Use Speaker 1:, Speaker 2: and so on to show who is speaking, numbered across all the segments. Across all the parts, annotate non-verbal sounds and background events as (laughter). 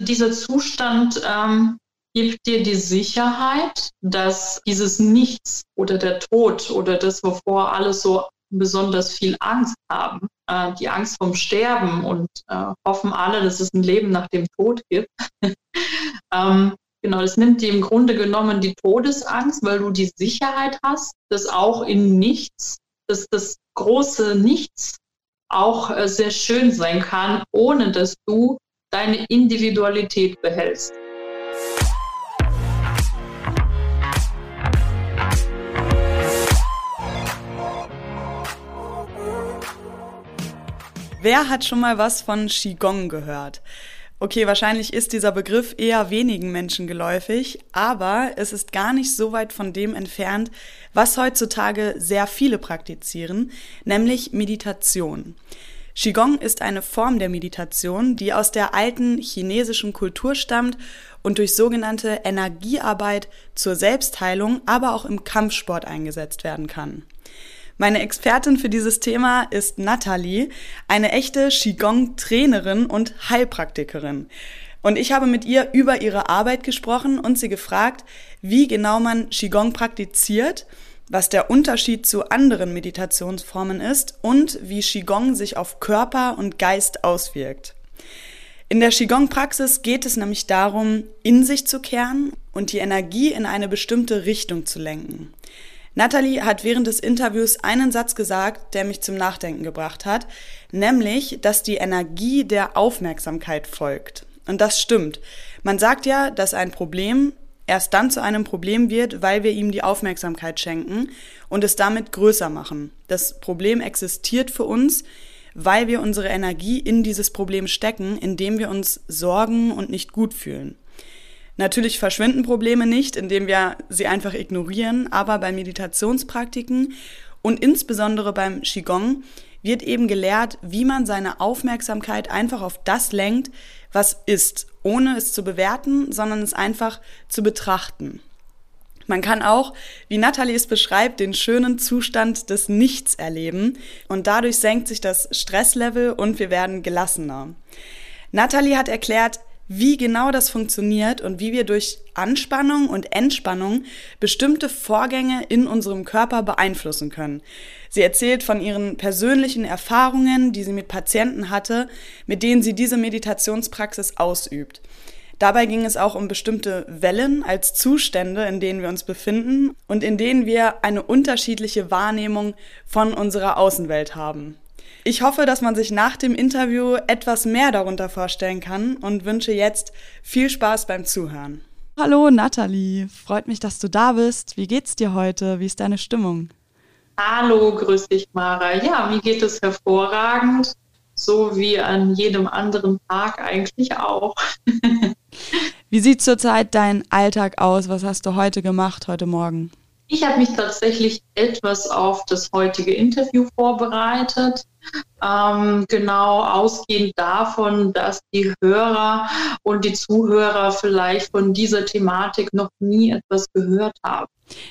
Speaker 1: Dieser Zustand ähm, gibt dir die Sicherheit, dass dieses Nichts oder der Tod oder das, wovor alle so besonders viel Angst haben, äh, die Angst vom Sterben und äh, hoffen alle, dass es ein Leben nach dem Tod gibt. (laughs) ähm, genau, das nimmt dir im Grunde genommen die Todesangst, weil du die Sicherheit hast, dass auch in Nichts, dass das große Nichts auch äh, sehr schön sein kann, ohne dass du deine Individualität behältst.
Speaker 2: Wer hat schon mal was von Qigong gehört? Okay, wahrscheinlich ist dieser Begriff eher wenigen Menschen geläufig, aber es ist gar nicht so weit von dem entfernt, was heutzutage sehr viele praktizieren, nämlich Meditation. Qigong ist eine Form der Meditation, die aus der alten chinesischen Kultur stammt und durch sogenannte Energiearbeit zur Selbstheilung, aber auch im Kampfsport eingesetzt werden kann. Meine Expertin für dieses Thema ist Nathalie, eine echte Qigong-Trainerin und Heilpraktikerin. Und ich habe mit ihr über ihre Arbeit gesprochen und sie gefragt, wie genau man Qigong praktiziert, was der Unterschied zu anderen Meditationsformen ist und wie Qigong sich auf Körper und Geist auswirkt. In der Qigong-Praxis geht es nämlich darum, in sich zu kehren und die Energie in eine bestimmte Richtung zu lenken. Natalie hat während des Interviews einen Satz gesagt, der mich zum Nachdenken gebracht hat, nämlich, dass die Energie der Aufmerksamkeit folgt. Und das stimmt. Man sagt ja, dass ein Problem erst dann zu einem Problem wird, weil wir ihm die Aufmerksamkeit schenken und es damit größer machen. Das Problem existiert für uns, weil wir unsere Energie in dieses Problem stecken, indem wir uns sorgen und nicht gut fühlen. Natürlich verschwinden Probleme nicht, indem wir sie einfach ignorieren, aber bei Meditationspraktiken und insbesondere beim Qigong wird eben gelehrt, wie man seine Aufmerksamkeit einfach auf das lenkt, was ist, ohne es zu bewerten, sondern es einfach zu betrachten. Man kann auch, wie Nathalie es beschreibt, den schönen Zustand des Nichts erleben und dadurch senkt sich das Stresslevel und wir werden gelassener. Nathalie hat erklärt, wie genau das funktioniert und wie wir durch Anspannung und Entspannung bestimmte Vorgänge in unserem Körper beeinflussen können. Sie erzählt von ihren persönlichen Erfahrungen, die sie mit Patienten hatte, mit denen sie diese Meditationspraxis ausübt. Dabei ging es auch um bestimmte Wellen als Zustände, in denen wir uns befinden und in denen wir eine unterschiedliche Wahrnehmung von unserer Außenwelt haben. Ich hoffe, dass man sich nach dem Interview etwas mehr darunter vorstellen kann und wünsche jetzt viel Spaß beim Zuhören. Hallo Nathalie, freut mich, dass du da bist. Wie geht's dir heute? Wie ist deine Stimmung?
Speaker 1: Hallo, grüß dich, Mara. Ja, mir geht es hervorragend, so wie an jedem anderen Tag eigentlich auch. (laughs)
Speaker 2: wie sieht zurzeit dein Alltag aus? Was hast du heute gemacht, heute Morgen?
Speaker 1: Ich habe mich tatsächlich etwas auf das heutige Interview vorbereitet. Ähm, genau ausgehend davon, dass die Hörer und die Zuhörer vielleicht von dieser Thematik noch nie etwas gehört haben.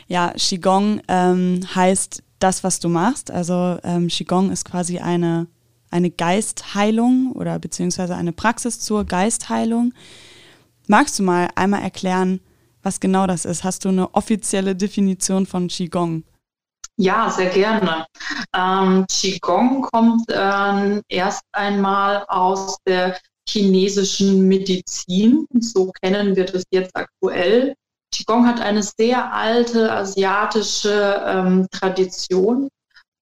Speaker 2: Ja, Qigong ähm, heißt das, was du machst. Also ähm, Qigong ist quasi eine, eine Geistheilung oder beziehungsweise eine Praxis zur Geistheilung. Magst du mal einmal erklären, was genau das ist. Hast du eine offizielle Definition von Qigong?
Speaker 1: Ja, sehr gerne. Ähm, Qigong kommt äh, erst einmal aus der chinesischen Medizin. So kennen wir das jetzt aktuell. Qigong hat eine sehr alte asiatische ähm, Tradition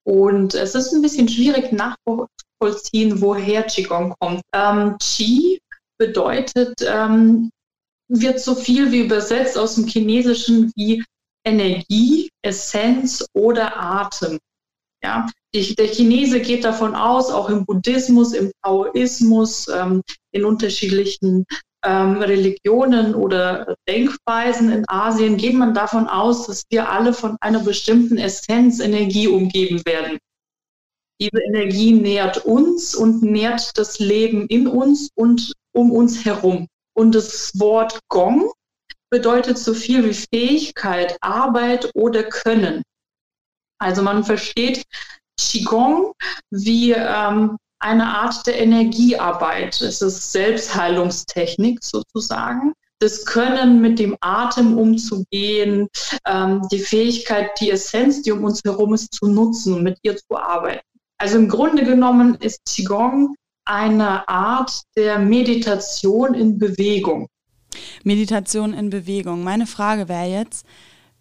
Speaker 1: und es ist ein bisschen schwierig nachvollziehen, woher Qigong kommt. Ähm, Qi bedeutet ähm, wird so viel wie übersetzt aus dem Chinesischen wie Energie, Essenz oder Atem. Ja, die, der Chinese geht davon aus, auch im Buddhismus, im Taoismus, ähm, in unterschiedlichen ähm, Religionen oder Denkweisen in Asien geht man davon aus, dass wir alle von einer bestimmten Essenz, Energie umgeben werden. Diese Energie nährt uns und nährt das Leben in uns und um uns herum. Und das Wort Gong bedeutet so viel wie Fähigkeit, Arbeit oder Können. Also man versteht Qigong wie ähm, eine Art der Energiearbeit. Es ist Selbstheilungstechnik sozusagen. Das Können, mit dem Atem umzugehen, ähm, die Fähigkeit, die Essenz, die um uns herum ist, zu nutzen mit ihr zu arbeiten. Also im Grunde genommen ist Qigong eine Art der Meditation in Bewegung.
Speaker 2: Meditation in Bewegung. Meine Frage wäre jetzt,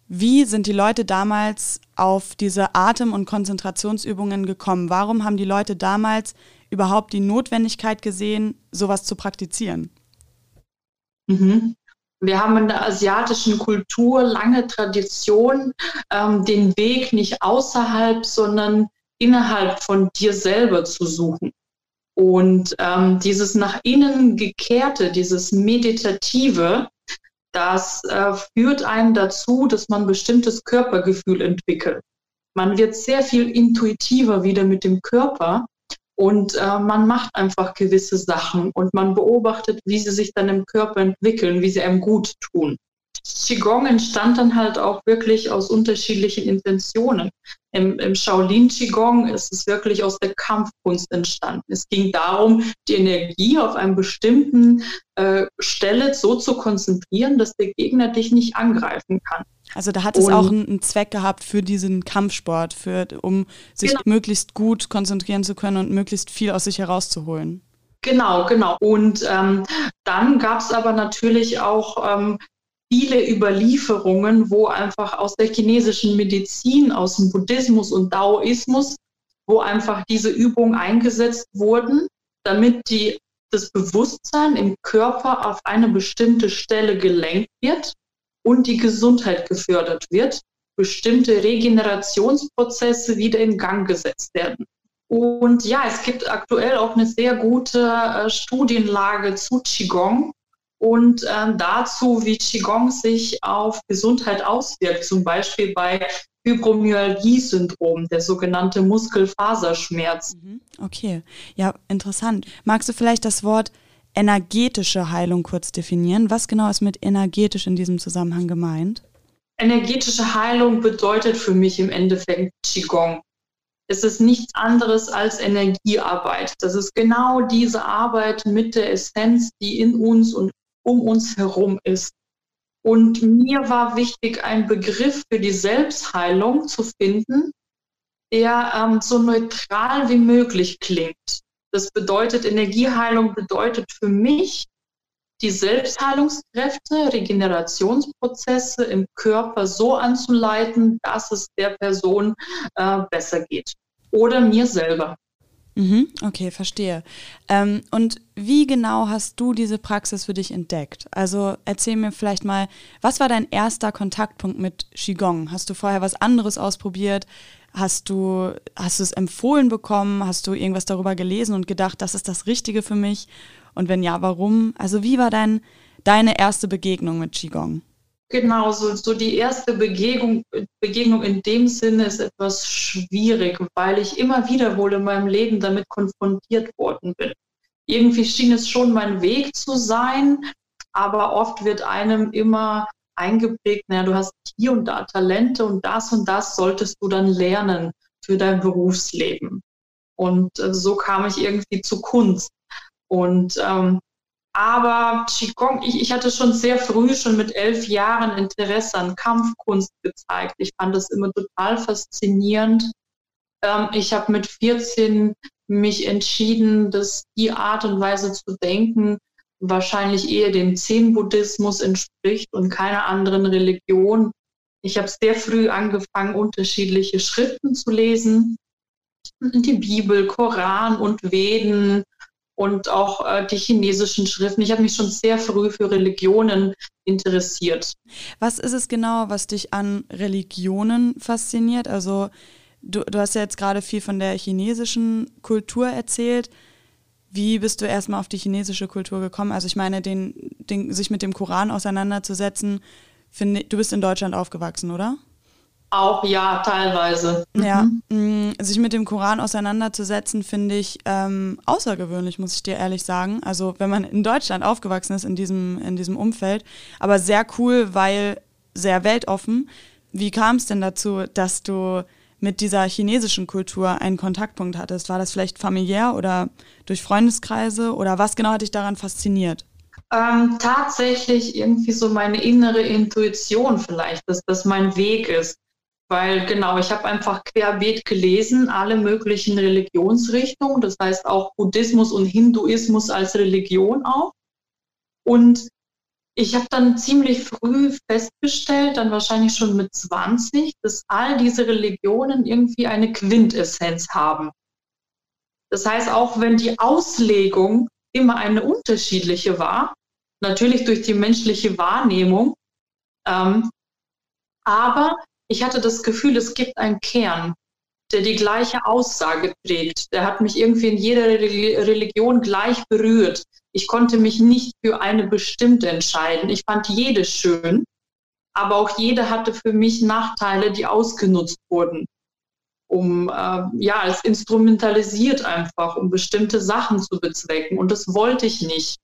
Speaker 2: wie sind die Leute damals auf diese Atem- und Konzentrationsübungen gekommen? Warum haben die Leute damals überhaupt die Notwendigkeit gesehen, sowas zu praktizieren?
Speaker 1: Mhm. Wir haben in der asiatischen Kultur lange Tradition, ähm, den Weg nicht außerhalb, sondern innerhalb von dir selber zu suchen. Und ähm, dieses nach innen gekehrte, dieses meditative, das äh, führt einen dazu, dass man bestimmtes Körpergefühl entwickelt. Man wird sehr viel intuitiver wieder mit dem Körper und äh, man macht einfach gewisse Sachen und man beobachtet, wie sie sich dann im Körper entwickeln, wie sie einem gut tun. Qigong entstand dann halt auch wirklich aus unterschiedlichen Intentionen. Im, im Shaolin Qigong ist es wirklich aus der Kampfkunst entstanden. Es ging darum, die Energie auf einem bestimmten äh, Stelle so zu konzentrieren, dass der Gegner dich nicht angreifen kann.
Speaker 2: Also da hat es Und, auch einen, einen, Zweck gehabt für diesen Kampfsport, für, um sich genau. möglichst gut konzentrieren zu können und möglichst viel aus sich herauszuholen.
Speaker 1: Genau, genau. Und ähm, dann gab es aber natürlich auch ähm, viele Überlieferungen, wo einfach aus der chinesischen Medizin, aus dem Buddhismus und Daoismus, wo einfach diese Übungen eingesetzt wurden, damit die, das Bewusstsein im Körper auf eine bestimmte Stelle gelenkt wird und die Gesundheit gefördert wird, bestimmte Regenerationsprozesse wieder in Gang gesetzt werden. Und ja, es gibt aktuell auch eine sehr gute äh, Studienlage zu Qigong, und ähm, dazu, wie Qigong sich auf Gesundheit auswirkt, zum Beispiel bei Fibromyalgie-Syndrom, der sogenannte Muskelfaserschmerz.
Speaker 2: Mhm. Okay, ja, interessant. Magst du vielleicht das Wort energetische Heilung kurz definieren? Was genau ist mit energetisch in diesem Zusammenhang gemeint?
Speaker 1: Energetische Heilung bedeutet für mich im Endeffekt Qigong. Es ist nichts anderes als Energiearbeit. Das ist genau diese Arbeit mit der Essenz, die in uns und um uns herum ist. Und mir war wichtig, einen Begriff für die Selbstheilung zu finden, der ähm, so neutral wie möglich klingt. Das bedeutet, Energieheilung bedeutet für mich, die Selbstheilungskräfte, Regenerationsprozesse im Körper so anzuleiten, dass es der Person äh, besser geht. Oder mir selber.
Speaker 2: Mhm, okay, verstehe. Ähm, und wie genau hast du diese Praxis für dich entdeckt? Also erzähl mir vielleicht mal, was war dein erster Kontaktpunkt mit Qigong? Hast du vorher was anderes ausprobiert? Hast du, hast du es empfohlen bekommen? Hast du irgendwas darüber gelesen und gedacht, das ist das Richtige für mich? Und wenn ja, warum? Also wie war dein, deine erste Begegnung mit Qigong?
Speaker 1: Genau, so, so die erste Begegnung, Begegnung in dem Sinne ist etwas schwierig, weil ich immer wieder wohl in meinem Leben damit konfrontiert worden bin. Irgendwie schien es schon mein Weg zu sein, aber oft wird einem immer eingeprägt, naja, du hast hier und da Talente und das und das solltest du dann lernen für dein Berufsleben. Und äh, so kam ich irgendwie zu Kunst. Und ähm, aber Qigong, ich, ich hatte schon sehr früh, schon mit elf Jahren Interesse an Kampfkunst gezeigt. Ich fand das immer total faszinierend. Ähm, ich habe mit 14 mich entschieden, dass die Art und Weise zu denken wahrscheinlich eher dem Zen-Buddhismus entspricht und keiner anderen Religion. Ich habe sehr früh angefangen, unterschiedliche Schriften zu lesen. Die Bibel, Koran und Veden und auch äh, die chinesischen Schriften. Ich habe mich schon sehr früh für Religionen interessiert.
Speaker 2: Was ist es genau, was dich an Religionen fasziniert? Also du, du hast ja jetzt gerade viel von der chinesischen Kultur erzählt. Wie bist du erstmal auf die chinesische Kultur gekommen? Also ich meine, den, den, sich mit dem Koran auseinanderzusetzen, finde, du bist in Deutschland aufgewachsen, oder?
Speaker 1: Auch ja, teilweise.
Speaker 2: Ja, mhm. Mm, sich mit dem Koran auseinanderzusetzen, finde ich ähm, außergewöhnlich, muss ich dir ehrlich sagen. Also wenn man in Deutschland aufgewachsen ist, in diesem, in diesem Umfeld, aber sehr cool, weil sehr weltoffen. Wie kam es denn dazu, dass du mit dieser chinesischen Kultur einen Kontaktpunkt hattest? War das vielleicht familiär oder durch Freundeskreise oder was genau hat dich daran fasziniert?
Speaker 1: Ähm, tatsächlich irgendwie so meine innere Intuition vielleicht, dass das mein Weg ist. Weil genau, ich habe einfach querbeet gelesen, alle möglichen Religionsrichtungen, das heißt auch Buddhismus und Hinduismus als Religion auch. Und ich habe dann ziemlich früh festgestellt, dann wahrscheinlich schon mit 20, dass all diese Religionen irgendwie eine Quintessenz haben. Das heißt, auch wenn die Auslegung immer eine unterschiedliche war, natürlich durch die menschliche Wahrnehmung, ähm, aber ich hatte das Gefühl, es gibt einen Kern, der die gleiche Aussage trägt. Der hat mich irgendwie in jeder Religion gleich berührt. Ich konnte mich nicht für eine bestimmte entscheiden. Ich fand jede schön, aber auch jede hatte für mich Nachteile, die ausgenutzt wurden, um äh, ja als instrumentalisiert einfach, um bestimmte Sachen zu bezwecken. Und das wollte ich nicht.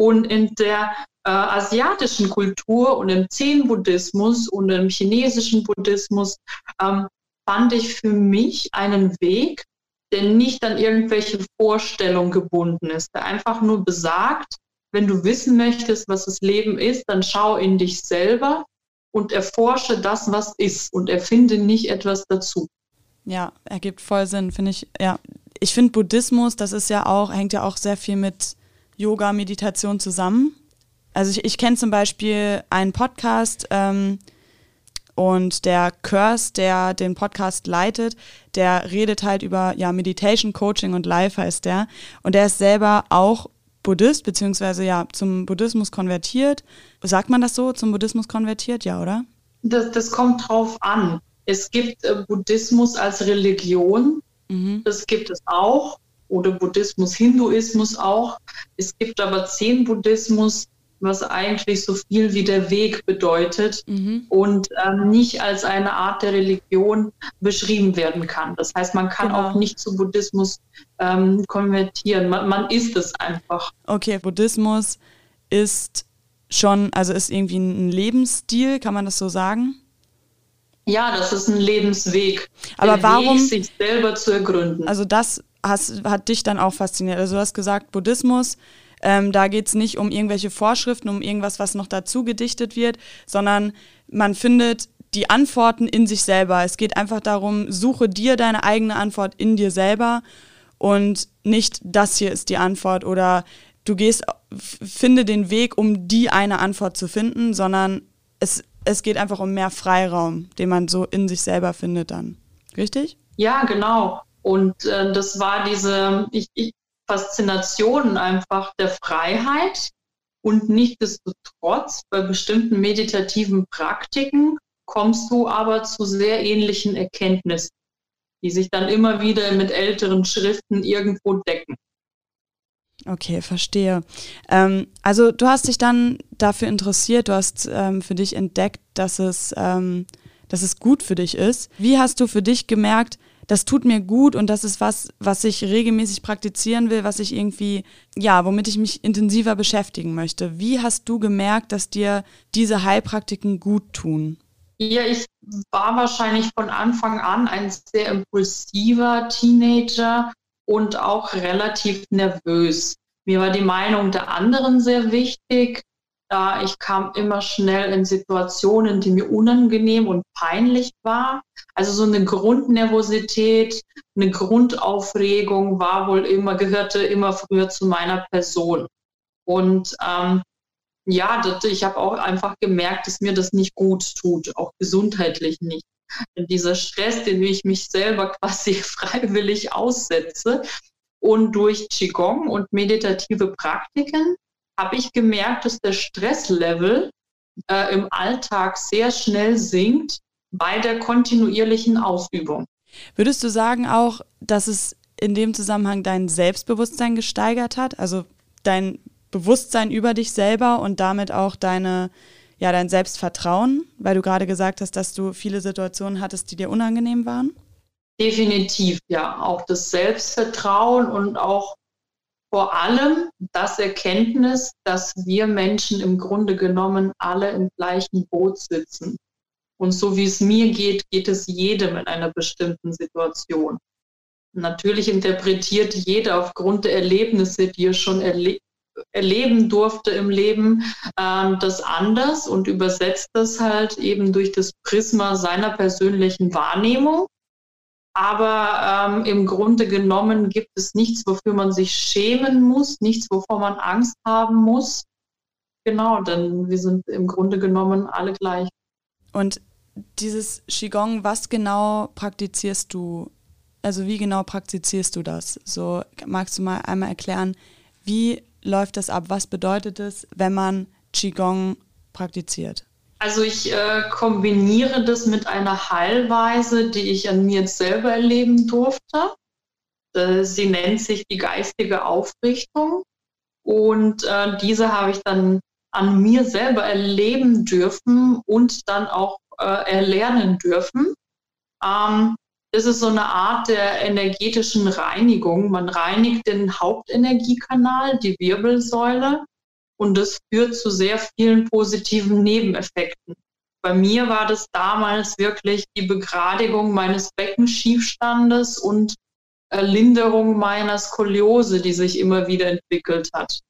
Speaker 1: Und in der äh, asiatischen Kultur und im Zen-Buddhismus und im chinesischen Buddhismus ähm, fand ich für mich einen Weg, der nicht an irgendwelche Vorstellungen gebunden ist, der einfach nur besagt, wenn du wissen möchtest, was das Leben ist, dann schau in dich selber und erforsche das, was ist und erfinde nicht etwas dazu.
Speaker 2: Ja, ergibt voll Sinn, finde ich. Ja, ich finde Buddhismus, das ist ja auch, hängt ja auch sehr viel mit Yoga, Meditation zusammen. Also ich, ich kenne zum Beispiel einen Podcast, ähm, und der Curse, der den Podcast leitet, der redet halt über ja, Meditation, Coaching und Life heißt der. Und der ist selber auch Buddhist, beziehungsweise ja zum Buddhismus konvertiert. Sagt man das so, zum Buddhismus konvertiert, ja, oder?
Speaker 1: Das, das kommt drauf an. Es gibt äh, Buddhismus als Religion, mhm. das gibt es auch, oder Buddhismus, Hinduismus auch. Es gibt aber zehn Buddhismus, was eigentlich so viel wie der Weg bedeutet mhm. und ähm, nicht als eine Art der Religion beschrieben werden kann. Das heißt, man kann genau. auch nicht zu Buddhismus ähm, konvertieren. Man, man ist es einfach.
Speaker 2: Okay, Buddhismus ist schon, also ist irgendwie ein Lebensstil, kann man das so sagen?
Speaker 1: Ja, das ist ein Lebensweg.
Speaker 2: Aber warum Weg,
Speaker 1: sich selber zu ergründen?
Speaker 2: Also das hast, hat dich dann auch fasziniert. Also du hast gesagt, Buddhismus ähm, da geht es nicht um irgendwelche Vorschriften, um irgendwas, was noch dazu gedichtet wird, sondern man findet die Antworten in sich selber. Es geht einfach darum, suche dir deine eigene Antwort in dir selber und nicht das hier ist die Antwort oder du gehst, finde den Weg, um die eine Antwort zu finden, sondern es, es geht einfach um mehr Freiraum, den man so in sich selber findet dann. Richtig?
Speaker 1: Ja, genau. Und äh, das war diese, ich, ich, Faszination einfach der Freiheit und nichtsdestotrotz bei bestimmten meditativen Praktiken kommst du aber zu sehr ähnlichen Erkenntnissen, die sich dann immer wieder mit älteren Schriften irgendwo decken.
Speaker 2: Okay, verstehe. Ähm, also du hast dich dann dafür interessiert, du hast ähm, für dich entdeckt, dass es, ähm, dass es gut für dich ist. Wie hast du für dich gemerkt, das tut mir gut und das ist was, was ich regelmäßig praktizieren will, was ich irgendwie, ja, womit ich mich intensiver beschäftigen möchte. Wie hast du gemerkt, dass dir diese Heilpraktiken gut tun?
Speaker 1: Ja, ich war wahrscheinlich von Anfang an ein sehr impulsiver Teenager und auch relativ nervös. Mir war die Meinung der anderen sehr wichtig da ich kam immer schnell in Situationen, die mir unangenehm und peinlich war. Also so eine Grundnervosität, eine Grundaufregung war wohl immer, gehörte immer früher zu meiner Person. Und ähm, ja, das, ich habe auch einfach gemerkt, dass mir das nicht gut tut, auch gesundheitlich nicht. Denn dieser Stress, den ich mich selber (laughs) quasi freiwillig aussetze und durch Qigong und meditative Praktiken habe ich gemerkt, dass der Stresslevel äh, im Alltag sehr schnell sinkt bei der kontinuierlichen Ausübung.
Speaker 2: Würdest du sagen auch, dass es in dem Zusammenhang dein Selbstbewusstsein gesteigert hat? Also dein Bewusstsein über dich selber und damit auch deine, ja, dein Selbstvertrauen, weil du gerade gesagt hast, dass du viele Situationen hattest, die dir unangenehm waren?
Speaker 1: Definitiv, ja. Auch das Selbstvertrauen und auch vor allem das Erkenntnis, dass wir Menschen im Grunde genommen alle im gleichen Boot sitzen Und so wie es mir geht, geht es jedem in einer bestimmten Situation. Natürlich interpretiert jeder aufgrund der Erlebnisse, die er schon erle erleben durfte im Leben, ähm, das anders und übersetzt das halt eben durch das Prisma seiner persönlichen Wahrnehmung. Aber ähm, im Grunde genommen gibt es nichts, wofür man sich schämen muss, nichts, wovor man Angst haben muss. Genau, denn wir sind im Grunde genommen alle gleich.
Speaker 2: Und dieses Qigong, was genau praktizierst du? Also wie genau praktizierst du das? So magst du mal einmal erklären, wie läuft das ab? Was bedeutet es, wenn man Qigong praktiziert?
Speaker 1: Also ich äh, kombiniere das mit einer Heilweise, die ich an mir selber erleben durfte. Äh, sie nennt sich die geistige Aufrichtung. Und äh, diese habe ich dann an mir selber erleben dürfen und dann auch äh, erlernen dürfen. Ähm, das ist so eine Art der energetischen Reinigung. Man reinigt den Hauptenergiekanal, die Wirbelsäule, und das führt zu sehr vielen positiven Nebeneffekten. Bei mir war das damals wirklich die Begradigung meines Beckenschiefstandes und Linderung meiner Skoliose, die sich immer wieder entwickelt hat.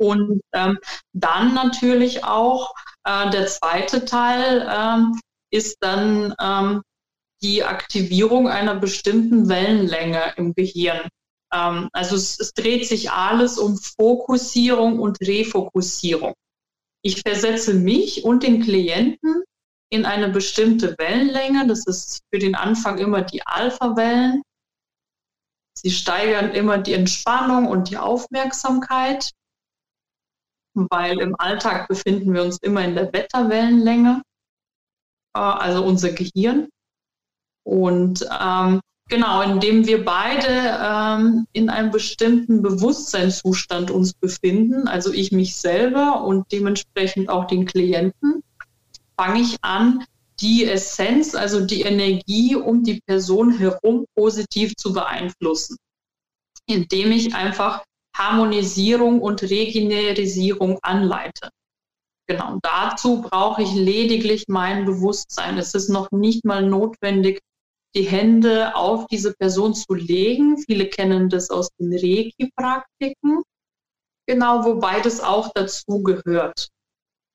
Speaker 1: Und ähm, dann natürlich auch äh, der zweite Teil ähm, ist dann ähm, die Aktivierung einer bestimmten Wellenlänge im Gehirn. Ähm, also es, es dreht sich alles um Fokussierung und Refokussierung. Ich versetze mich und den Klienten in eine bestimmte Wellenlänge. Das ist für den Anfang immer die Alpha-Wellen. Sie steigern immer die Entspannung und die Aufmerksamkeit weil im Alltag befinden wir uns immer in der Beta-Wellenlänge, äh, also unser Gehirn. Und ähm, genau, indem wir beide ähm, in einem bestimmten Bewusstseinszustand uns befinden, also ich mich selber und dementsprechend auch den Klienten, fange ich an, die Essenz, also die Energie um die Person herum positiv zu beeinflussen, indem ich einfach Harmonisierung und Regenerisierung anleite. Genau, dazu brauche ich lediglich mein Bewusstsein. Es ist noch nicht mal notwendig, die Hände auf diese Person zu legen. Viele kennen das aus den Reiki-Praktiken. Genau, wobei das auch dazu gehört.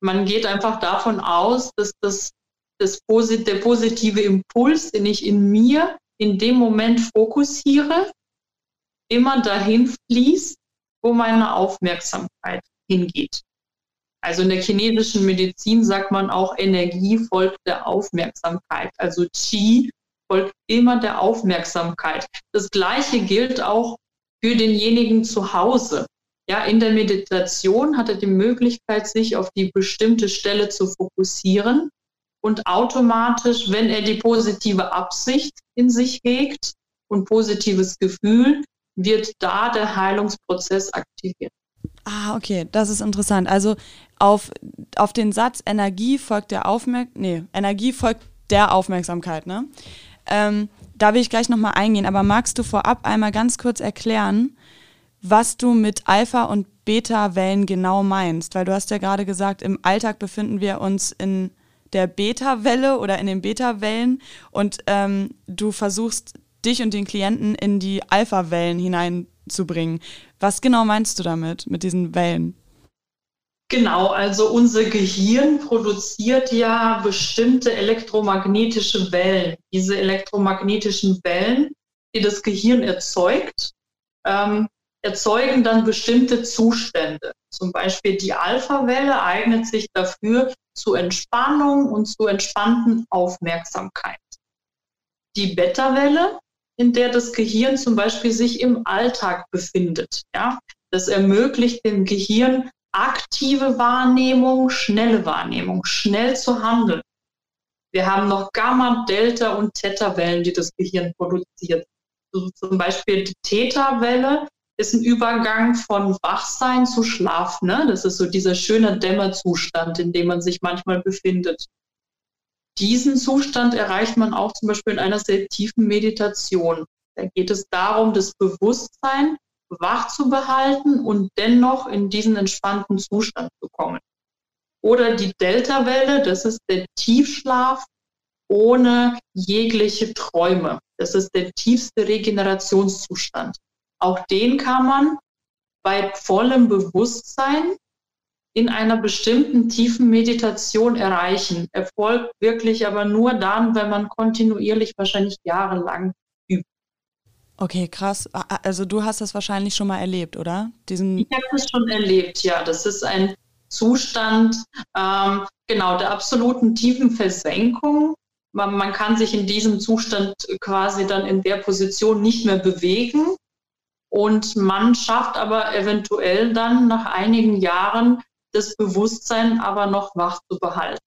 Speaker 1: Man geht einfach davon aus, dass das, das der positive Impuls, den ich in mir in dem Moment fokussiere, immer dahin fließt, wo meine Aufmerksamkeit hingeht. Also in der chinesischen Medizin sagt man auch, Energie folgt der Aufmerksamkeit. Also Qi folgt immer der Aufmerksamkeit. Das Gleiche gilt auch für denjenigen zu Hause. Ja, in der Meditation hat er die Möglichkeit, sich auf die bestimmte Stelle zu fokussieren und automatisch, wenn er die positive Absicht in sich hegt und positives Gefühl, wird da der Heilungsprozess aktiviert.
Speaker 2: Ah, okay, das ist interessant. Also auf, auf den Satz Energie folgt der Aufmerksamkeit, nee, Energie folgt der Aufmerksamkeit, ne? Ähm, da will ich gleich nochmal eingehen, aber magst du vorab einmal ganz kurz erklären, was du mit Alpha- und Beta-Wellen genau meinst? Weil du hast ja gerade gesagt, im Alltag befinden wir uns in der Beta-Welle oder in den Beta-Wellen und ähm, du versuchst dich und den Klienten in die Alpha-Wellen hineinzubringen. Was genau meinst du damit, mit diesen Wellen?
Speaker 1: Genau, also unser Gehirn produziert ja bestimmte elektromagnetische Wellen. Diese elektromagnetischen Wellen, die das Gehirn erzeugt, ähm, erzeugen dann bestimmte Zustände. Zum Beispiel die Alpha-Welle eignet sich dafür zu Entspannung und zu entspannten Aufmerksamkeit. Die Beta-Welle in der das Gehirn zum Beispiel sich im Alltag befindet. Ja? Das ermöglicht dem Gehirn aktive Wahrnehmung, schnelle Wahrnehmung, schnell zu handeln. Wir haben noch Gamma, Delta und Theta-Wellen, die das Gehirn produziert. Also zum Beispiel die Theta-Welle ist ein Übergang von Wachsein zu Schlaf. Ne? Das ist so dieser schöne Dämmerzustand, in dem man sich manchmal befindet diesen Zustand erreicht man auch zum Beispiel in einer sehr tiefen Meditation. Da geht es darum, das Bewusstsein wach zu behalten und dennoch in diesen entspannten Zustand zu kommen. Oder die Delta-Welle, das ist der Tiefschlaf, ohne jegliche Träume. Das ist der tiefste Regenerationszustand. Auch den kann man bei vollem Bewusstsein in einer bestimmten tiefen Meditation erreichen. Erfolgt wirklich aber nur dann, wenn man kontinuierlich wahrscheinlich jahrelang.
Speaker 2: Okay, krass. Also du hast das wahrscheinlich schon mal erlebt, oder?
Speaker 1: Diesen ich habe das schon erlebt, ja. Das ist ein Zustand, ähm, genau, der absoluten tiefen Versenkung. Man, man kann sich in diesem Zustand quasi dann in der Position nicht mehr bewegen. Und man schafft aber eventuell dann nach einigen Jahren das Bewusstsein aber noch wach zu behalten.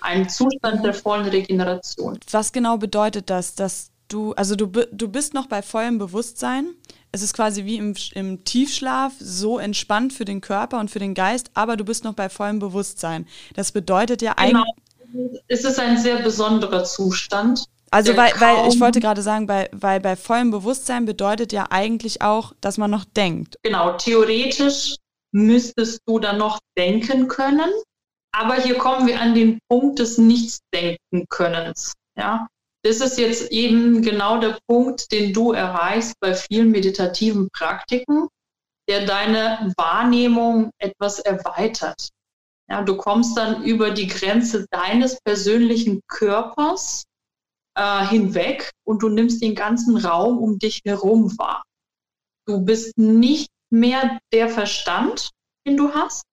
Speaker 1: Ein Zustand der vollen Regeneration.
Speaker 2: Was genau bedeutet das, dass du, also du, du bist noch bei vollem Bewusstsein? Es ist quasi wie im, im Tiefschlaf, so entspannt für den Körper und für den Geist, aber du bist noch bei vollem Bewusstsein. Das bedeutet ja genau.
Speaker 1: eigentlich. Es ist ein sehr besonderer Zustand.
Speaker 2: Also, weil, weil ich wollte gerade sagen, bei, weil bei vollem Bewusstsein bedeutet ja eigentlich auch, dass man noch denkt.
Speaker 1: Genau, theoretisch müsstest du dann noch denken können. Aber hier kommen wir an den Punkt des Nichtsdenken-Könnens. Ja? Das ist jetzt eben genau der Punkt, den du erreichst bei vielen meditativen Praktiken, der deine Wahrnehmung etwas erweitert. Ja, du kommst dann über die Grenze deines persönlichen Körpers äh, hinweg und du nimmst den ganzen Raum um dich herum wahr. Du bist nicht mehr der Verstand, den du hast,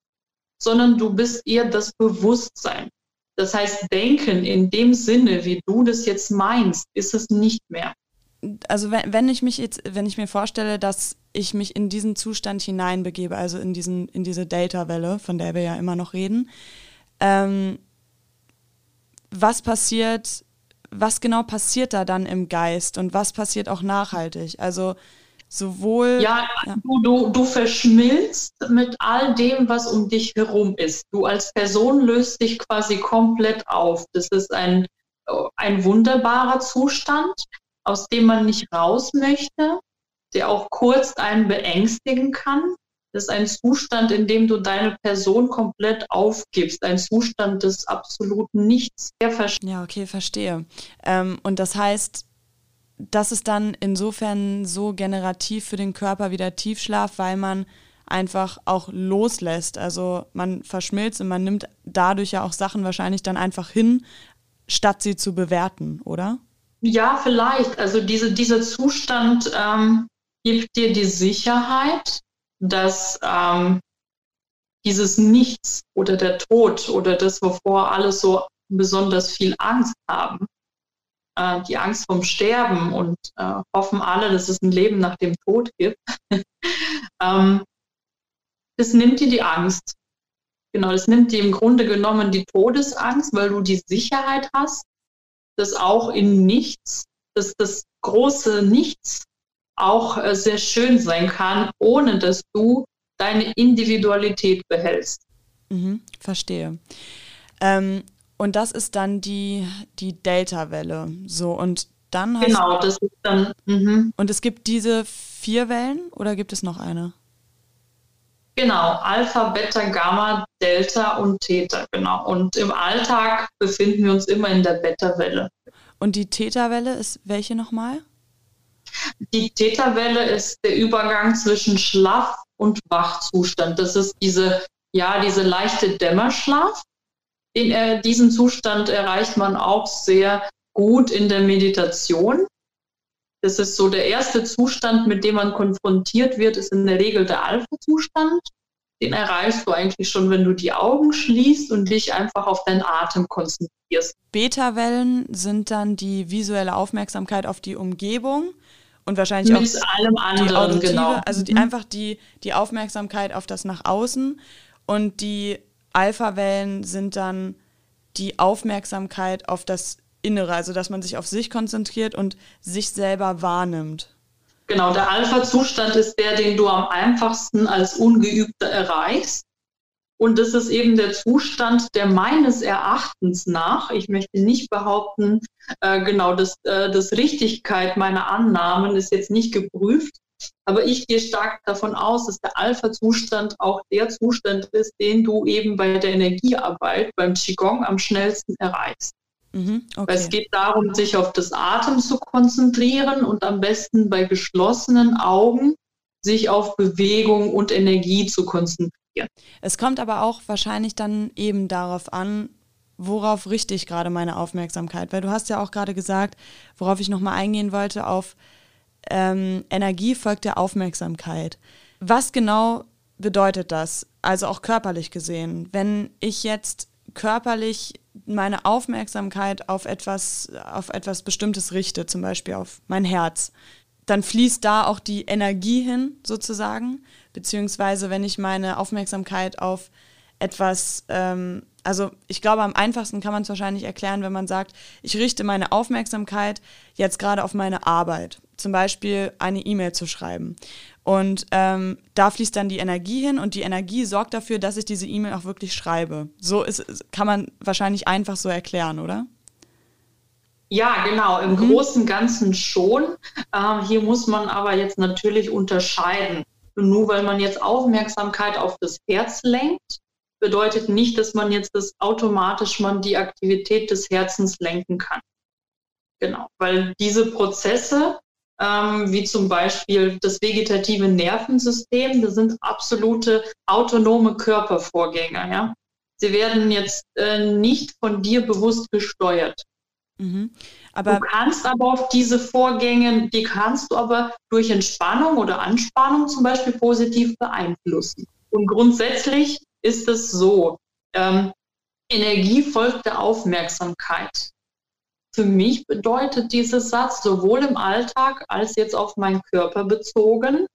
Speaker 1: sondern du bist eher das Bewusstsein. Das heißt, denken in dem Sinne, wie du das jetzt meinst, ist es nicht mehr.
Speaker 2: Also wenn, wenn ich mich jetzt, wenn ich mir vorstelle, dass ich mich in diesen Zustand hineinbegebe, also in diesen, in diese Delta-Welle, von der wir ja immer noch reden, ähm, was passiert, was genau passiert da dann im Geist und was passiert auch nachhaltig? Also sowohl.
Speaker 1: Ja, ja. Du, du, du verschmilzt mit all dem, was um dich herum ist. Du als Person löst dich quasi komplett auf. Das ist ein, ein wunderbarer Zustand, aus dem man nicht raus möchte, der auch kurz einen beängstigen kann. Das ist ein Zustand, in dem du deine Person komplett aufgibst, ein Zustand des absoluten Nichts.
Speaker 2: Ja, okay, verstehe. Ähm, und das heißt, das ist dann insofern so generativ für den Körper wie der Tiefschlaf, weil man einfach auch loslässt. Also man verschmilzt und man nimmt dadurch ja auch Sachen wahrscheinlich dann einfach hin, statt sie zu bewerten, oder?
Speaker 1: Ja, vielleicht. Also diese, dieser Zustand ähm, gibt dir die Sicherheit, dass ähm, dieses Nichts oder der Tod oder das, wovor alle so besonders viel Angst haben, äh, die Angst vom Sterben und äh, hoffen alle, dass es ein Leben nach dem Tod gibt, (laughs) ähm, das nimmt dir die Angst. Genau, das nimmt dir im Grunde genommen die Todesangst, weil du die Sicherheit hast, dass auch in Nichts, dass das große Nichts auch äh, sehr schön sein kann, ohne dass du deine Individualität behältst.
Speaker 2: Mhm, verstehe. Ähm, und das ist dann die, die Delta-Welle. So, und dann
Speaker 1: hast Genau, das ist dann.
Speaker 2: Mhm. Und es gibt diese vier Wellen oder gibt es noch eine?
Speaker 1: Genau, Alpha, Beta, Gamma, Delta und Theta, genau. Und im Alltag befinden wir uns immer in der Beta-Welle.
Speaker 2: Und die Theta-Welle ist welche nochmal?
Speaker 1: Die Theta-Welle ist der Übergang zwischen Schlaf- und Wachzustand. Das ist diese, ja, diese leichte Dämmerschlaf. Den, äh, diesen Zustand erreicht man auch sehr gut in der Meditation. Das ist so der erste Zustand, mit dem man konfrontiert wird, ist in der Regel der Alpha-Zustand. Den erreichst du eigentlich schon, wenn du die Augen schließt und dich einfach auf deinen Atem konzentrierst.
Speaker 2: Beta-Wellen sind dann die visuelle Aufmerksamkeit auf die Umgebung und wahrscheinlich
Speaker 1: mit
Speaker 2: auch
Speaker 1: allem anderen,
Speaker 2: die auditive, genau. also die, mhm. einfach die, die Aufmerksamkeit auf das nach außen und die Alpha-Wellen sind dann die Aufmerksamkeit auf das Innere, also dass man sich auf sich konzentriert und sich selber wahrnimmt.
Speaker 1: Genau, der Alpha-Zustand ist der, den du am einfachsten als Ungeübter erreichst. Und das ist eben der Zustand, der meines Erachtens nach, ich möchte nicht behaupten, äh, genau, das, äh, das Richtigkeit meiner Annahmen ist jetzt nicht geprüft, aber ich gehe stark davon aus, dass der Alpha-Zustand auch der Zustand ist, den du eben bei der Energiearbeit, beim Qigong am schnellsten erreichst. Mhm, okay. Es geht darum, sich auf das Atem zu konzentrieren und am besten bei geschlossenen Augen sich auf Bewegung und Energie zu konzentrieren.
Speaker 2: Es kommt aber auch wahrscheinlich dann eben darauf an, worauf richte ich gerade meine Aufmerksamkeit? Weil du hast ja auch gerade gesagt, worauf ich nochmal eingehen wollte, auf ähm, Energie folgt der Aufmerksamkeit. Was genau bedeutet das? Also auch körperlich gesehen. Wenn ich jetzt körperlich meine Aufmerksamkeit auf etwas, auf etwas Bestimmtes richte, zum Beispiel auf mein Herz, dann fließt da auch die Energie hin, sozusagen. Beziehungsweise, wenn ich meine Aufmerksamkeit auf etwas, ähm, also ich glaube, am einfachsten kann man es wahrscheinlich erklären, wenn man sagt, ich richte meine Aufmerksamkeit jetzt gerade auf meine Arbeit, zum Beispiel eine E-Mail zu schreiben. Und ähm, da fließt dann die Energie hin und die Energie sorgt dafür, dass ich diese E-Mail auch wirklich schreibe. So ist, kann man wahrscheinlich einfach so erklären, oder?
Speaker 1: Ja, genau, im mhm. Großen und Ganzen schon. Ähm, hier muss man aber jetzt natürlich unterscheiden. Nur weil man jetzt Aufmerksamkeit auf das Herz lenkt, bedeutet nicht, dass man jetzt das automatisch man die Aktivität des Herzens lenken kann. Genau, weil diese Prozesse ähm, wie zum Beispiel das vegetative Nervensystem. Das sind absolute autonome Körpervorgänge. Ja? Sie werden jetzt äh, nicht von dir bewusst gesteuert. Mhm. du kannst aber auf diese Vorgänge, die kannst du aber durch Entspannung oder Anspannung zum Beispiel positiv beeinflussen. Und grundsätzlich ist es so, ähm, Energie folgt der Aufmerksamkeit. Für mich bedeutet dieser Satz sowohl im Alltag als jetzt auf meinen Körper bezogen,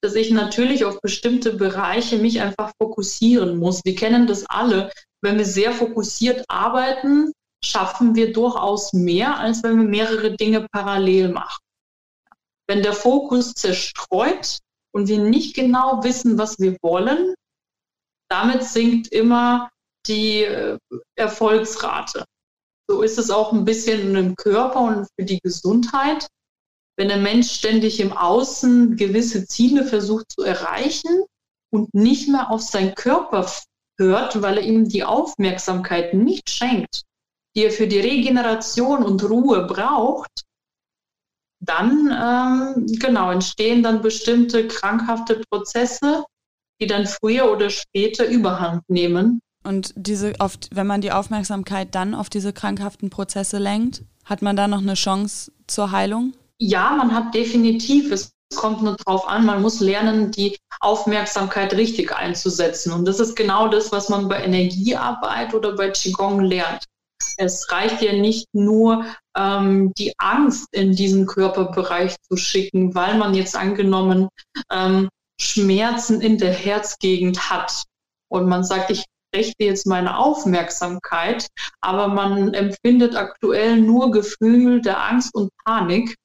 Speaker 1: dass ich natürlich auf bestimmte Bereiche mich einfach fokussieren muss. Wir kennen das alle. Wenn wir sehr fokussiert arbeiten, schaffen wir durchaus mehr, als wenn wir mehrere Dinge parallel machen. Wenn der Fokus zerstreut und wir nicht genau wissen, was wir wollen, damit sinkt immer die äh, Erfolgsrate. So ist es auch ein bisschen im Körper und für die Gesundheit. Wenn ein Mensch ständig im Außen gewisse Ziele versucht zu erreichen und nicht mehr auf seinen Körper hört, weil er ihm die Aufmerksamkeit nicht schenkt, die er für die Regeneration und Ruhe braucht, dann ähm, genau entstehen dann bestimmte krankhafte Prozesse, die dann früher oder später Überhand nehmen
Speaker 2: und diese, auf, wenn man die Aufmerksamkeit dann auf diese krankhaften Prozesse lenkt, hat man da noch eine Chance zur Heilung?
Speaker 1: Ja, man hat definitiv. Es kommt nur darauf an, man muss lernen, die Aufmerksamkeit richtig einzusetzen. Und das ist genau das, was man bei Energiearbeit oder bei Qigong lernt. Es reicht ja nicht nur, ähm, die Angst in diesen Körperbereich zu schicken, weil man jetzt angenommen ähm, Schmerzen in der Herzgegend hat. Und man sagt, ich rechte jetzt meine Aufmerksamkeit, aber man empfindet aktuell nur Gefühl der Angst und Panik,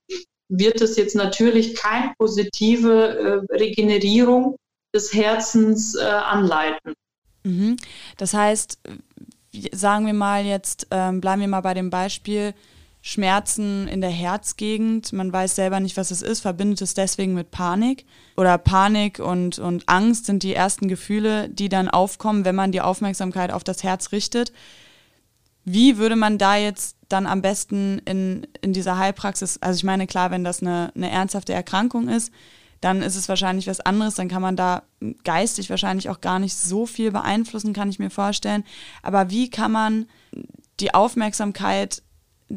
Speaker 1: wird es jetzt natürlich keine positive äh, Regenerierung des Herzens äh, anleiten.
Speaker 2: Mhm. Das heißt, sagen wir mal jetzt, ähm, bleiben wir mal bei dem Beispiel, Schmerzen in der Herzgegend, man weiß selber nicht, was es ist, verbindet es deswegen mit Panik. Oder Panik und, und Angst sind die ersten Gefühle, die dann aufkommen, wenn man die Aufmerksamkeit auf das Herz richtet. Wie würde man da jetzt dann am besten in, in dieser Heilpraxis, also ich meine, klar, wenn das eine, eine ernsthafte Erkrankung ist, dann ist es wahrscheinlich was anderes, dann kann man da geistig wahrscheinlich auch gar nicht so viel beeinflussen, kann ich mir vorstellen. Aber wie kann man die Aufmerksamkeit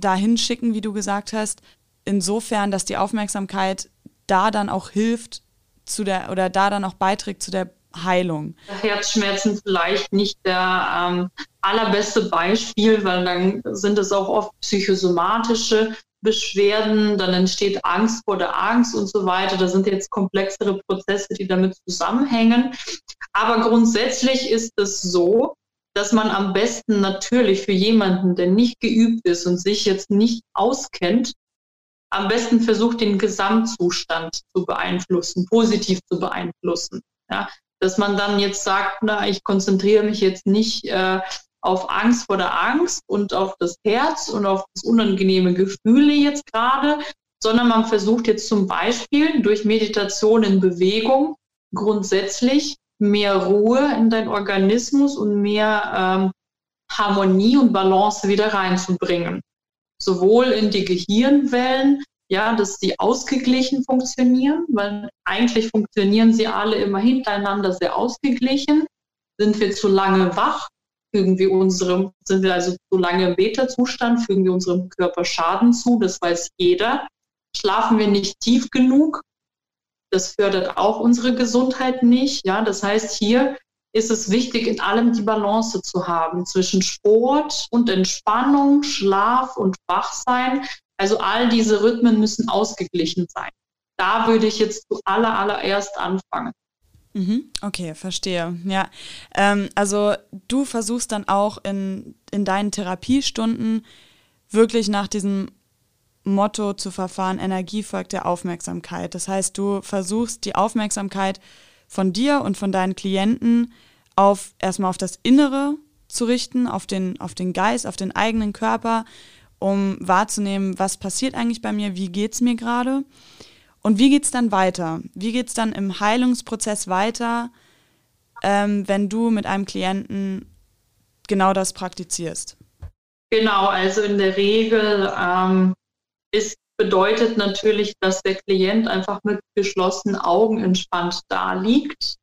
Speaker 2: dahin schicken, wie du gesagt hast, insofern, dass die Aufmerksamkeit da dann auch hilft zu der oder da dann auch beiträgt zu der Heilung.
Speaker 1: Herzschmerzen vielleicht nicht der ähm, allerbeste Beispiel, weil dann sind es auch oft psychosomatische Beschwerden, dann entsteht Angst vor der Angst und so weiter. Das sind jetzt komplexere Prozesse, die damit zusammenhängen. Aber grundsätzlich ist es so, dass man am besten natürlich für jemanden, der nicht geübt ist und sich jetzt nicht auskennt, am besten versucht, den Gesamtzustand zu beeinflussen, positiv zu beeinflussen. Ja? Dass man dann jetzt sagt, na, ich konzentriere mich jetzt nicht äh, auf Angst vor der Angst und auf das Herz und auf das unangenehme Gefühle jetzt gerade, sondern man versucht jetzt zum Beispiel durch Meditation in Bewegung grundsätzlich mehr Ruhe in deinen Organismus und mehr ähm, Harmonie und Balance wieder reinzubringen. Sowohl in die Gehirnwellen, ja, dass sie ausgeglichen funktionieren, weil eigentlich funktionieren sie alle immer hintereinander sehr ausgeglichen. Sind wir zu lange wach, fügen wir unserem, sind wir also zu lange im Beta-Zustand, fügen wir unserem Körper Schaden zu, das weiß jeder. Schlafen wir nicht tief genug, das fördert auch unsere Gesundheit nicht. Ja, das heißt, hier ist es wichtig, in allem die Balance zu haben zwischen Sport und Entspannung, Schlaf und Wachsein. Also all diese Rhythmen müssen ausgeglichen sein. Da würde ich jetzt zuallererst anfangen.
Speaker 2: Mhm, okay, verstehe. Ja, ähm, also du versuchst dann auch in, in deinen Therapiestunden wirklich nach diesem Motto zu verfahren, Energie folgt der Aufmerksamkeit. Das heißt, du versuchst die Aufmerksamkeit von dir und von deinen Klienten auf erstmal auf das Innere zu richten, auf den, auf den Geist, auf den eigenen Körper, um wahrzunehmen, was passiert eigentlich bei mir, wie geht es mir gerade und wie geht es dann weiter? Wie geht es dann im Heilungsprozess weiter, ähm, wenn du mit einem Klienten genau das praktizierst?
Speaker 1: Genau, also in der Regel ähm, ist bedeutet natürlich, dass der Klient einfach mit geschlossenen Augen entspannt da liegt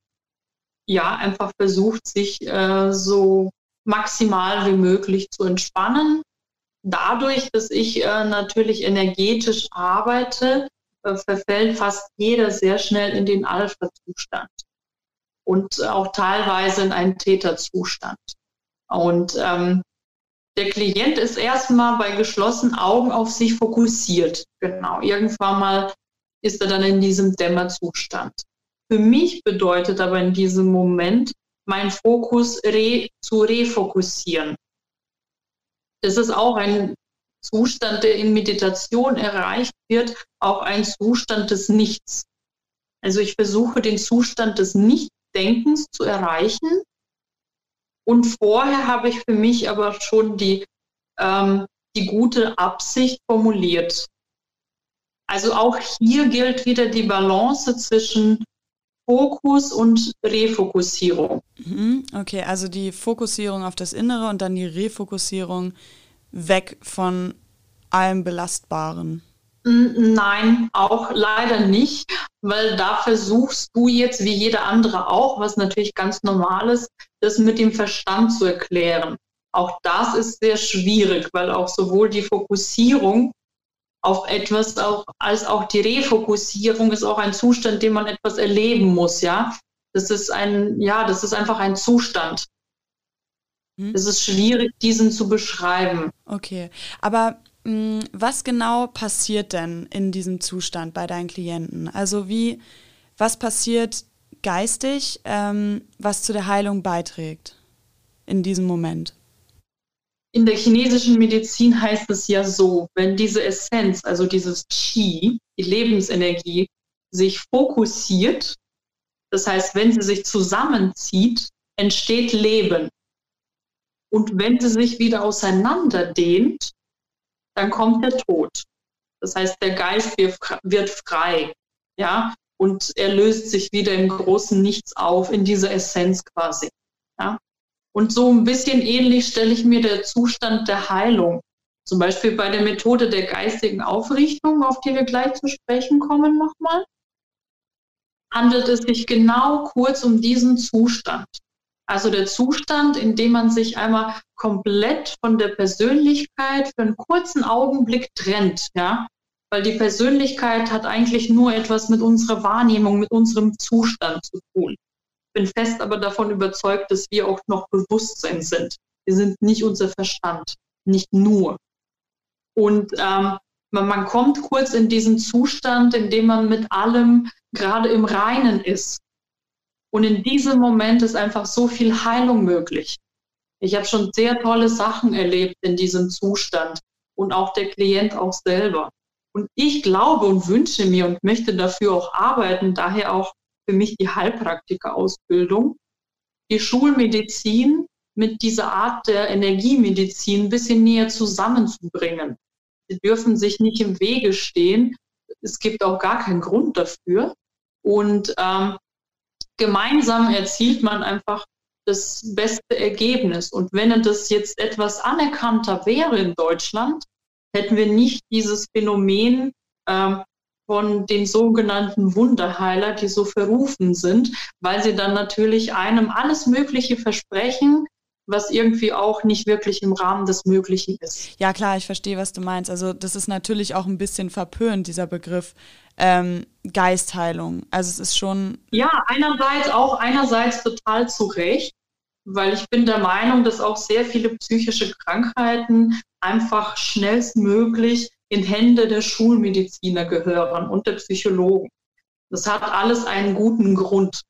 Speaker 1: ja, einfach versucht, sich äh, so maximal wie möglich zu entspannen. Dadurch, dass ich äh, natürlich energetisch arbeite, äh, verfällt fast jeder sehr schnell in den Alpha-Zustand und auch teilweise in einen Täterzustand. Und ähm, der Klient ist erstmal bei geschlossenen Augen auf sich fokussiert. Genau, irgendwann mal ist er dann in diesem Dämmerzustand. Für mich bedeutet aber in diesem Moment, meinen Fokus re zu refokussieren. Das ist auch ein Zustand, der in Meditation erreicht wird, auch ein Zustand des Nichts. Also ich versuche den Zustand des Nichtdenkens zu erreichen. Und vorher habe ich für mich aber schon die, ähm, die gute Absicht formuliert. Also auch hier gilt wieder die Balance zwischen Fokus und Refokussierung.
Speaker 2: Mhm, okay, also die Fokussierung auf das Innere und dann die Refokussierung weg von allem Belastbaren.
Speaker 1: Nein, auch leider nicht, weil da versuchst du jetzt, wie jeder andere auch, was natürlich ganz normal ist, das mit dem Verstand zu erklären. Auch das ist sehr schwierig, weil auch sowohl die Fokussierung auf etwas, auch, als auch die Refokussierung ist auch ein Zustand, den man etwas erleben muss, ja. Das ist ein, ja, das ist einfach ein Zustand. Hm. Es ist schwierig, diesen zu beschreiben.
Speaker 2: Okay, aber mh, hm, was genau passiert denn in diesem Zustand bei deinen Klienten? Also wie, was passiert geistig, ähm, was zu der Heilung beiträgt in diesem Moment?
Speaker 1: in der chinesischen Medizin heißt es ja so, wenn diese Essenz, also dieses Qi, die Lebensenergie, sich fokussiert, das heißt, wenn sie sich zusammenzieht, entsteht Leben. Und wenn sie sich wieder auseinanderdehnt, dann kommt der Tod. Das heißt, der Geist wird frei, ja, und er löst sich wieder im großen Nichts auf, in dieser Essenz quasi. Ja. Und so ein bisschen ähnlich stelle ich mir der Zustand der Heilung. Zum Beispiel bei der Methode der geistigen Aufrichtung, auf die wir gleich zu sprechen kommen nochmal, handelt es sich genau kurz um diesen Zustand. Also der Zustand, in dem man sich einmal komplett von der Persönlichkeit für einen kurzen Augenblick trennt, ja, weil die Persönlichkeit hat eigentlich nur etwas mit unserer Wahrnehmung, mit unserem Zustand zu tun bin fest aber davon überzeugt, dass wir auch noch Bewusstsein sind. Wir sind nicht unser Verstand, nicht nur. Und ähm, man, man kommt kurz in diesen Zustand, in dem man mit allem gerade im Reinen ist. Und in diesem Moment ist einfach so viel Heilung möglich. Ich habe schon sehr tolle Sachen erlebt in diesem Zustand und auch der Klient auch selber. Und ich glaube und wünsche mir und möchte dafür auch arbeiten, daher auch für mich die Heilpraktikerausbildung, die Schulmedizin mit dieser Art der Energiemedizin ein bisschen näher zusammenzubringen. Sie dürfen sich nicht im Wege stehen. Es gibt auch gar keinen Grund dafür. Und ähm, gemeinsam erzielt man einfach das beste Ergebnis. Und wenn das jetzt etwas anerkannter wäre in Deutschland, hätten wir nicht dieses Phänomen äh, von den sogenannten Wunderheiler, die so verrufen sind, weil sie dann natürlich einem alles Mögliche versprechen, was irgendwie auch nicht wirklich im Rahmen des Möglichen ist.
Speaker 2: Ja, klar, ich verstehe, was du meinst. Also das ist natürlich auch ein bisschen verpönt, dieser Begriff ähm, Geistheilung. Also es ist schon.
Speaker 1: Ja, einerseits auch einerseits total zu Recht, weil ich bin der Meinung, dass auch sehr viele psychische Krankheiten einfach schnellstmöglich in Hände der Schulmediziner gehören und der Psychologen. Das hat alles einen guten Grund.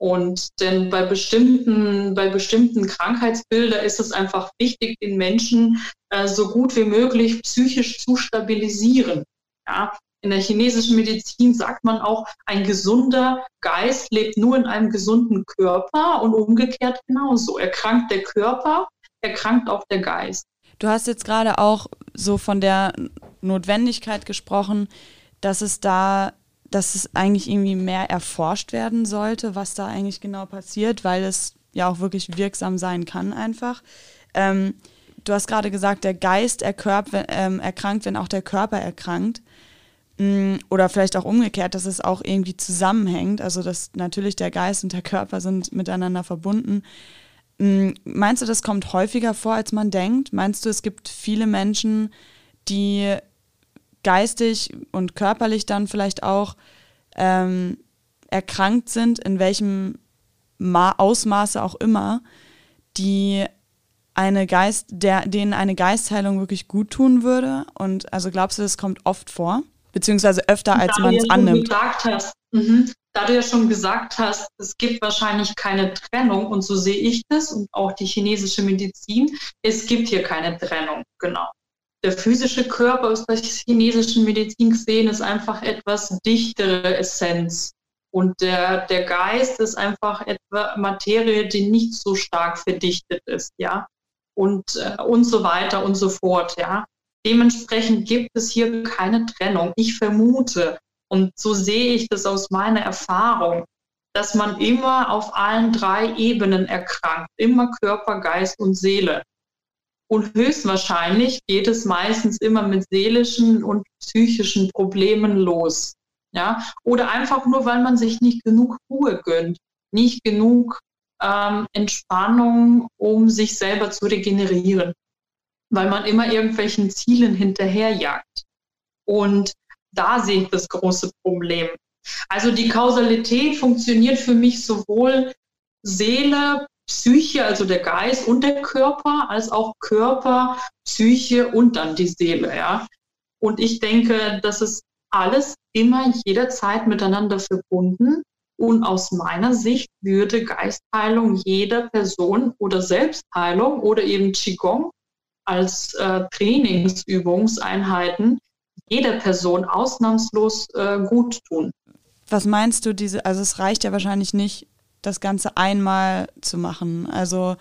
Speaker 1: Und denn bei bestimmten, bei bestimmten Krankheitsbildern ist es einfach wichtig, den Menschen äh, so gut wie möglich psychisch zu stabilisieren. Ja? In der chinesischen Medizin sagt man auch, ein gesunder Geist lebt nur in einem gesunden Körper und umgekehrt genauso. Erkrankt der Körper, erkrankt auch der Geist.
Speaker 2: Du hast jetzt gerade auch so von der Notwendigkeit gesprochen, dass es da dass es eigentlich irgendwie mehr erforscht werden sollte, was da eigentlich genau passiert, weil es ja auch wirklich wirksam sein kann einfach. Ähm, du hast gerade gesagt, der Geist erkörp, ähm, erkrankt, wenn auch der Körper erkrankt. Mm, oder vielleicht auch umgekehrt, dass es auch irgendwie zusammenhängt. Also dass natürlich der Geist und der Körper sind miteinander verbunden. Mm, meinst du, das kommt häufiger vor, als man denkt? Meinst du, es gibt viele Menschen, die geistig und körperlich dann vielleicht auch ähm, erkrankt sind, in welchem Ma Ausmaße auch immer, die eine Geist, der, denen eine Geistheilung wirklich gut tun würde? Und also glaubst du, das kommt oft vor? Beziehungsweise öfter, als man es annimmt?
Speaker 1: Hast, mhm, da du ja schon gesagt hast, es gibt wahrscheinlich keine Trennung, und so sehe ich das und auch die chinesische Medizin, es gibt hier keine Trennung, genau der physische Körper aus der chinesischen Medizin gesehen ist einfach etwas dichtere Essenz. Und der, der Geist ist einfach etwa Materie, die nicht so stark verdichtet ist, ja. Und, äh, und so weiter und so fort, ja. Dementsprechend gibt es hier keine Trennung. Ich vermute, und so sehe ich das aus meiner Erfahrung, dass man immer auf allen drei Ebenen erkrankt, immer Körper, Geist und Seele. Und höchstwahrscheinlich geht es meistens immer mit seelischen und psychischen Problemen los. Ja? Oder einfach nur, weil man sich nicht genug Ruhe gönnt, nicht genug ähm, Entspannung, um sich selber zu regenerieren, weil man immer irgendwelchen Zielen hinterherjagt. Und da sehe ich das große Problem. Also die Kausalität funktioniert für mich sowohl Seele Psyche, also der Geist und der Körper, als auch Körper, Psyche und dann die Seele. Ja? Und ich denke, das ist alles immer jederzeit miteinander verbunden. Und aus meiner Sicht würde Geistheilung jeder Person oder Selbstheilung oder eben Qigong als äh, Trainingsübungseinheiten jeder Person ausnahmslos äh, gut tun.
Speaker 2: Was meinst du, diese, also es reicht ja wahrscheinlich nicht, das Ganze einmal zu machen? Also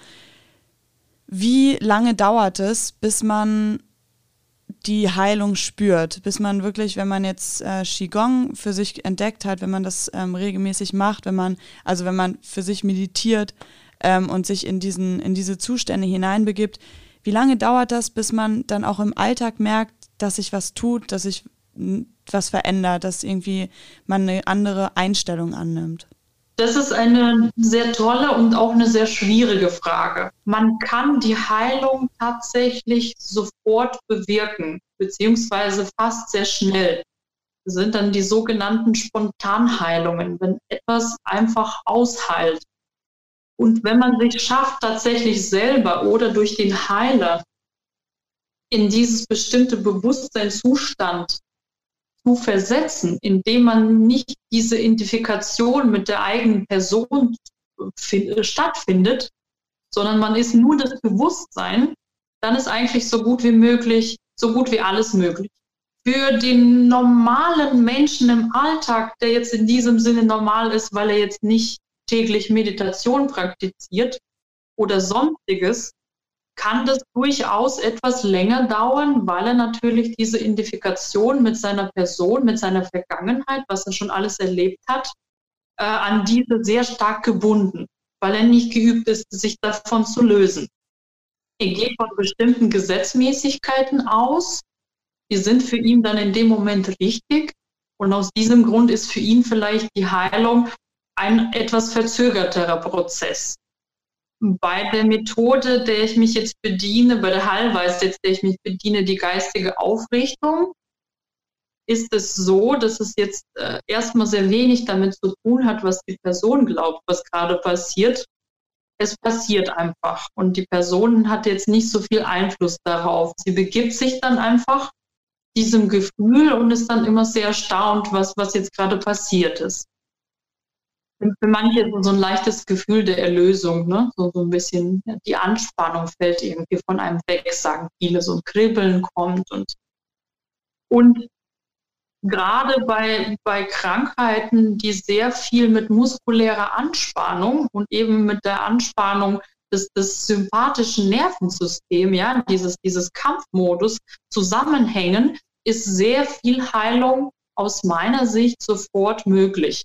Speaker 2: wie lange dauert es, bis man die Heilung spürt, bis man wirklich, wenn man jetzt äh, Qigong für sich entdeckt hat, wenn man das ähm, regelmäßig macht, wenn man, also wenn man für sich meditiert ähm, und sich in, diesen, in diese Zustände hineinbegibt, wie lange dauert das, bis man dann auch im Alltag merkt, dass sich was tut, dass sich was verändert, dass irgendwie man eine andere Einstellung annimmt?
Speaker 1: Das ist eine sehr tolle und auch eine sehr schwierige Frage. Man kann die Heilung tatsächlich sofort bewirken, beziehungsweise fast sehr schnell. Das sind dann die sogenannten Spontanheilungen, wenn etwas einfach ausheilt. Und wenn man sich schafft, tatsächlich selber oder durch den Heiler in dieses bestimmte Bewusstseinszustand zu versetzen, indem man nicht diese Identifikation mit der eigenen Person stattfindet, sondern man ist nur das Bewusstsein, dann ist eigentlich so gut wie möglich, so gut wie alles möglich. Für den normalen Menschen im Alltag, der jetzt in diesem Sinne normal ist, weil er jetzt nicht täglich Meditation praktiziert oder sonstiges, kann das durchaus etwas länger dauern, weil er natürlich diese Identifikation mit seiner Person, mit seiner Vergangenheit, was er schon alles erlebt hat, äh, an diese sehr stark gebunden. weil er nicht geübt ist, sich davon zu lösen. Er geht von bestimmten Gesetzmäßigkeiten aus, die sind für ihn dann in dem Moment richtig. Und aus diesem Grund ist für ihn vielleicht die Heilung ein etwas verzögerterer Prozess. Bei der Methode, der ich mich jetzt bediene, bei der Heilweise, jetzt, der ich mich bediene, die geistige Aufrichtung, ist es so, dass es jetzt äh, erstmal sehr wenig damit zu tun hat, was die Person glaubt, was gerade passiert. Es passiert einfach und die Person hat jetzt nicht so viel Einfluss darauf. Sie begibt sich dann einfach diesem Gefühl und ist dann immer sehr erstaunt, was, was jetzt gerade passiert ist. Für manche so ein leichtes Gefühl der Erlösung, ne? so, so ein bisschen die Anspannung fällt irgendwie von einem weg, sagen viele, so ein Kribbeln kommt und, und gerade bei, bei Krankheiten, die sehr viel mit muskulärer Anspannung und eben mit der Anspannung des, des sympathischen Nervensystems, ja, dieses, dieses Kampfmodus zusammenhängen, ist sehr viel Heilung aus meiner Sicht sofort möglich.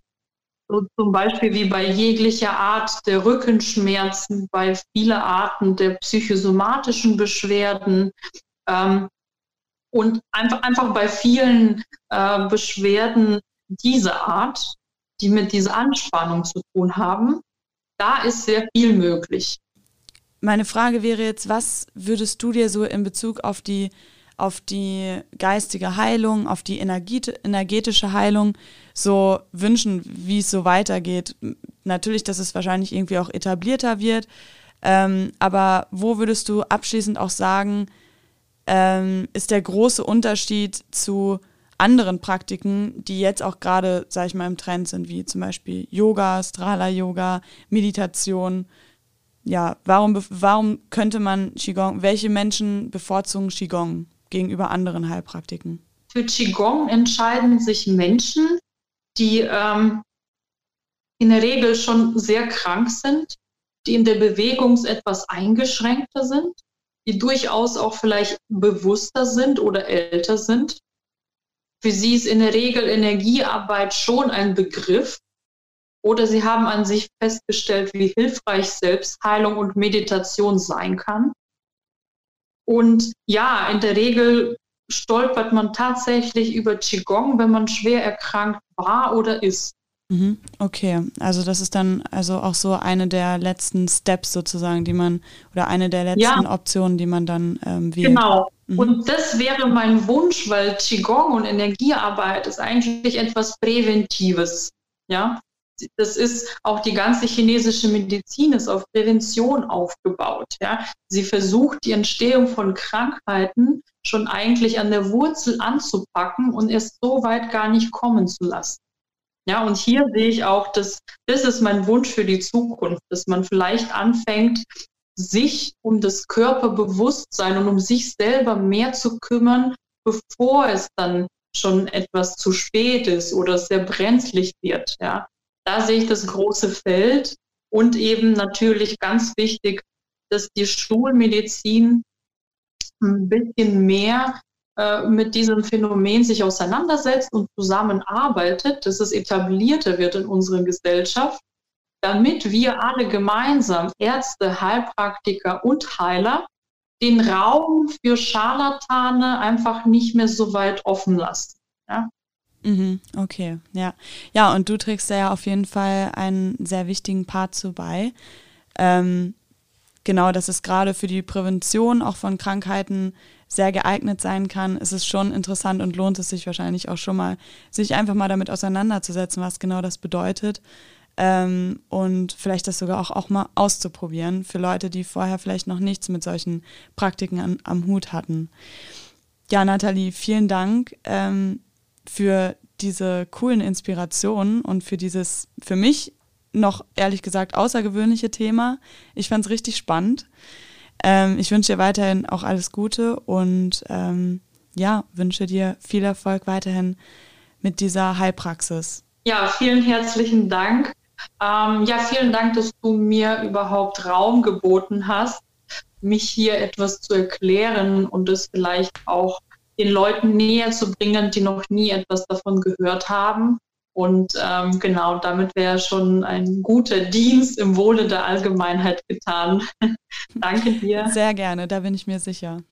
Speaker 1: So zum Beispiel wie bei jeglicher Art der Rückenschmerzen, bei vielen Arten der psychosomatischen Beschwerden. Ähm, und einfach, einfach bei vielen äh, Beschwerden dieser Art, die mit dieser Anspannung zu tun haben, da ist sehr viel möglich.
Speaker 2: Meine Frage wäre jetzt, was würdest du dir so in Bezug auf die, auf die geistige Heilung, auf die energetische Heilung so wünschen, wie es so weitergeht? Natürlich, dass es wahrscheinlich irgendwie auch etablierter wird, ähm, aber wo würdest du abschließend auch sagen, ähm, ist der große Unterschied zu anderen Praktiken, die jetzt auch gerade, sag ich mal, im Trend sind, wie zum Beispiel Yoga, Strala-Yoga, Meditation. Ja, warum, warum könnte man Qigong, welche Menschen bevorzugen Qigong gegenüber anderen Heilpraktiken?
Speaker 1: Für Qigong entscheiden sich Menschen, die ähm, in der Regel schon sehr krank sind, die in der Bewegung etwas eingeschränkter sind die durchaus auch vielleicht bewusster sind oder älter sind. Für sie ist in der Regel Energiearbeit schon ein Begriff oder sie haben an sich festgestellt, wie hilfreich Selbstheilung und Meditation sein kann. Und ja, in der Regel stolpert man tatsächlich über Qigong, wenn man schwer erkrankt war oder ist.
Speaker 2: Mhm. Okay, also das ist dann also auch so eine der letzten Steps sozusagen, die man oder eine der letzten ja. Optionen, die man dann ähm, wählt.
Speaker 1: Genau. Mhm. Und das wäre mein Wunsch, weil Qigong und Energiearbeit ist eigentlich etwas Präventives. Ja, das ist auch die ganze chinesische Medizin ist auf Prävention aufgebaut. Ja, sie versucht die Entstehung von Krankheiten schon eigentlich an der Wurzel anzupacken und es so weit gar nicht kommen zu lassen. Ja, und hier sehe ich auch, dass das ist mein Wunsch für die Zukunft, dass man vielleicht anfängt, sich um das Körperbewusstsein und um sich selber mehr zu kümmern, bevor es dann schon etwas zu spät ist oder sehr brenzlig wird. Ja, da sehe ich das große Feld und eben natürlich ganz wichtig, dass die Schulmedizin ein bisschen mehr äh, mit diesem Phänomen sich auseinandersetzt und zusammenarbeitet, dass es etablierter wird in unserer Gesellschaft, damit wir alle gemeinsam, Ärzte, Heilpraktiker und Heiler, den Raum für Scharlatane einfach nicht mehr so weit offen lassen. Ja?
Speaker 2: Mhm, okay, ja. Ja, und du trägst da ja auf jeden Fall einen sehr wichtigen Part zu bei. Ähm, genau, dass es gerade für die Prävention auch von Krankheiten sehr geeignet sein kann, ist es schon interessant und lohnt es sich wahrscheinlich auch schon mal, sich einfach mal damit auseinanderzusetzen, was genau das bedeutet. Ähm, und vielleicht das sogar auch, auch mal auszuprobieren für Leute, die vorher vielleicht noch nichts mit solchen Praktiken an, am Hut hatten. Ja, Nathalie, vielen Dank ähm, für diese coolen Inspirationen und für dieses für mich noch ehrlich gesagt außergewöhnliche Thema. Ich fand es richtig spannend. Ähm, ich wünsche dir weiterhin auch alles Gute und ähm, ja, wünsche dir viel Erfolg weiterhin mit dieser Heilpraxis.
Speaker 1: Ja, vielen herzlichen Dank. Ähm, ja, vielen Dank, dass du mir überhaupt Raum geboten hast, mich hier etwas zu erklären und es vielleicht auch den Leuten näher zu bringen, die noch nie etwas davon gehört haben. Und ähm, genau, damit wäre schon ein guter Dienst im Wohle der Allgemeinheit getan. (laughs) Danke dir.
Speaker 2: Sehr gerne, da bin ich mir sicher.